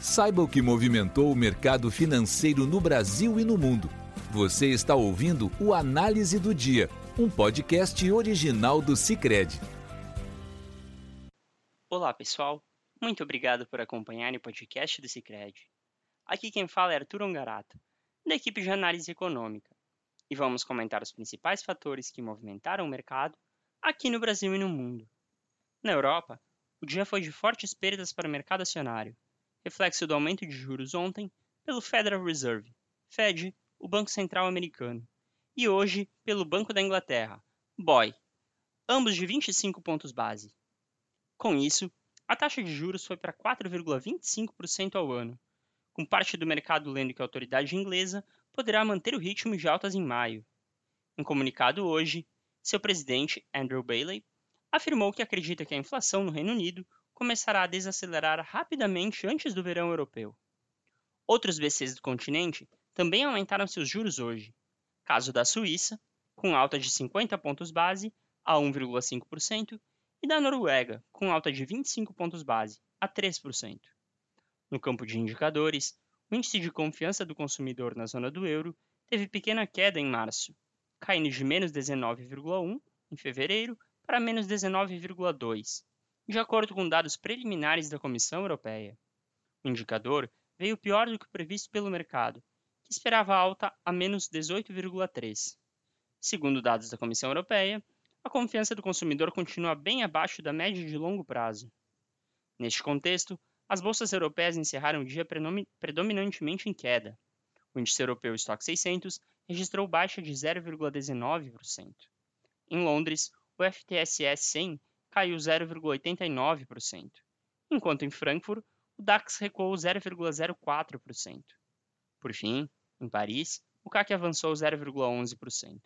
Saiba o que movimentou o mercado financeiro no Brasil e no mundo. Você está ouvindo o Análise do Dia, um podcast original do Cicred. Olá, pessoal. Muito obrigado por acompanhar o podcast do Cicred. Aqui quem fala é Arthur Ongarato, da equipe de análise econômica. E vamos comentar os principais fatores que movimentaram o mercado aqui no Brasil e no mundo. Na Europa, o dia foi de fortes perdas para o mercado acionário, reflexo do aumento de juros ontem pelo Federal Reserve, Fed, o Banco Central Americano, e hoje pelo Banco da Inglaterra, BOE, ambos de 25 pontos base. Com isso, a taxa de juros foi para 4,25% ao ano, com parte do mercado lendo que a autoridade inglesa poderá manter o ritmo de altas em maio. Em comunicado hoje, seu presidente, Andrew Bailey, afirmou que acredita que a inflação no Reino Unido começará a desacelerar rapidamente antes do verão europeu. Outros BCs do continente também aumentaram seus juros hoje. Caso da Suíça, com alta de 50 pontos base a 1,5%, e da Noruega, com alta de 25 pontos base a 3%. No campo de indicadores, o índice de confiança do consumidor na zona do euro teve pequena queda em março, caindo de menos 19,1 em fevereiro para menos 19,2 de acordo com dados preliminares da Comissão Europeia. O indicador veio pior do que previsto pelo mercado, que esperava alta a menos 18,3. Segundo dados da Comissão Europeia, a confiança do consumidor continua bem abaixo da média de longo prazo. Neste contexto, as bolsas europeias encerraram o dia predominantemente em queda. O índice europeu Stock 600 registrou baixa de 0,19%. Em Londres, o FTSE 100 caiu 0,89%, enquanto em Frankfurt o DAX recuou 0,04%. Por fim, em Paris, o CAC avançou 0,11%.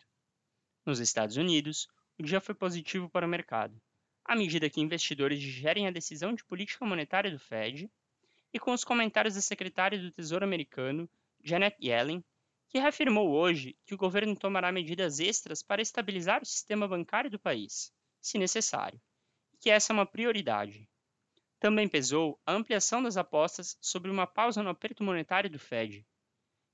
Nos Estados Unidos, o dia foi positivo para o mercado, à medida que investidores digerem a decisão de política monetária do Fed e com os comentários da secretária do Tesouro americano, Janet Yellen, que reafirmou hoje que o governo tomará medidas extras para estabilizar o sistema bancário do país, se necessário que essa é uma prioridade. Também pesou a ampliação das apostas sobre uma pausa no aperto monetário do Fed.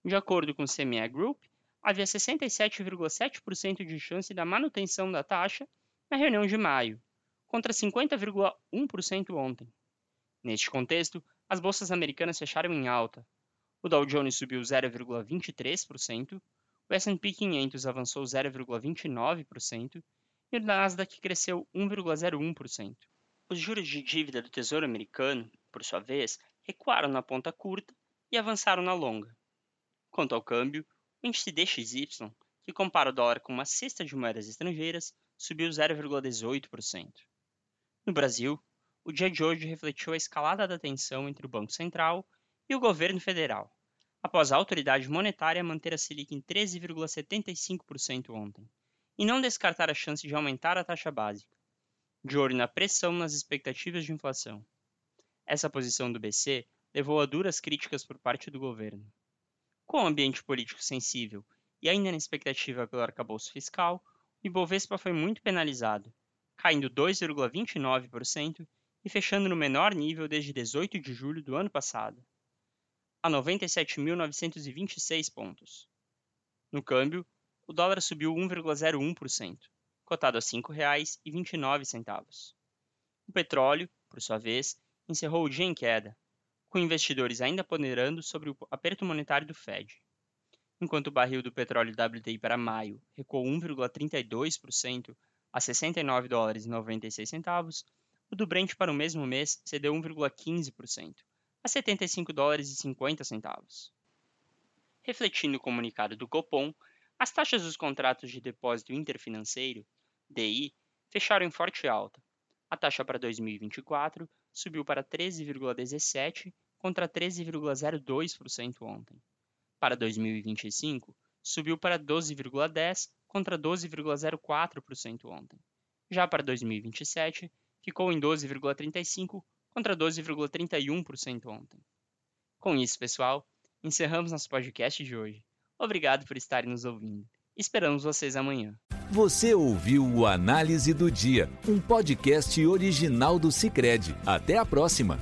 De acordo com o CME Group, havia 67,7% de chance da manutenção da taxa na reunião de maio, contra 50,1% ontem. Neste contexto, as bolsas americanas fecharam em alta. O Dow Jones subiu 0,23%, o S&P 500 avançou 0,29% e o Nasdaq cresceu 1,01%. Os juros de dívida do Tesouro Americano, por sua vez, recuaram na ponta curta e avançaram na longa. Quanto ao câmbio, o índice DXY, que compara o dólar com uma cesta de moedas estrangeiras, subiu 0,18%. No Brasil, o dia de hoje refletiu a escalada da tensão entre o Banco Central e o governo federal, após a autoridade monetária manter a Selic em 13,75% ontem e não descartar a chance de aumentar a taxa básica, de olho na pressão nas expectativas de inflação. Essa posição do BC levou a duras críticas por parte do governo. Com o ambiente político sensível e ainda na expectativa pelo arcabouço fiscal, o Ibovespa foi muito penalizado, caindo 2,29% e fechando no menor nível desde 18 de julho do ano passado, a 97.926 pontos. No câmbio, o dólar subiu 1,01%, cotado a R$ 5,29. O petróleo, por sua vez, encerrou o dia em queda, com investidores ainda ponderando sobre o aperto monetário do Fed. Enquanto o barril do petróleo WTI para maio recuou 1,32% a 69 dólares e 96 centavos, o do Brent para o mesmo mês cedeu 1,15% a 75 dólares e 50 centavos. Refletindo o comunicado do Copom, as taxas dos contratos de depósito interfinanceiro, DI, fecharam em forte alta. A taxa para 2024 subiu para 13,17 contra 13,02% ontem. Para 2025, subiu para 12,10 contra 12,04% ontem. Já para 2027, ficou em 12,35 contra 12,31% ontem. Com isso, pessoal, encerramos nosso podcast de hoje. Obrigado por estarem nos ouvindo. Esperamos vocês amanhã. Você ouviu o Análise do Dia, um podcast original do Cicred. Até a próxima!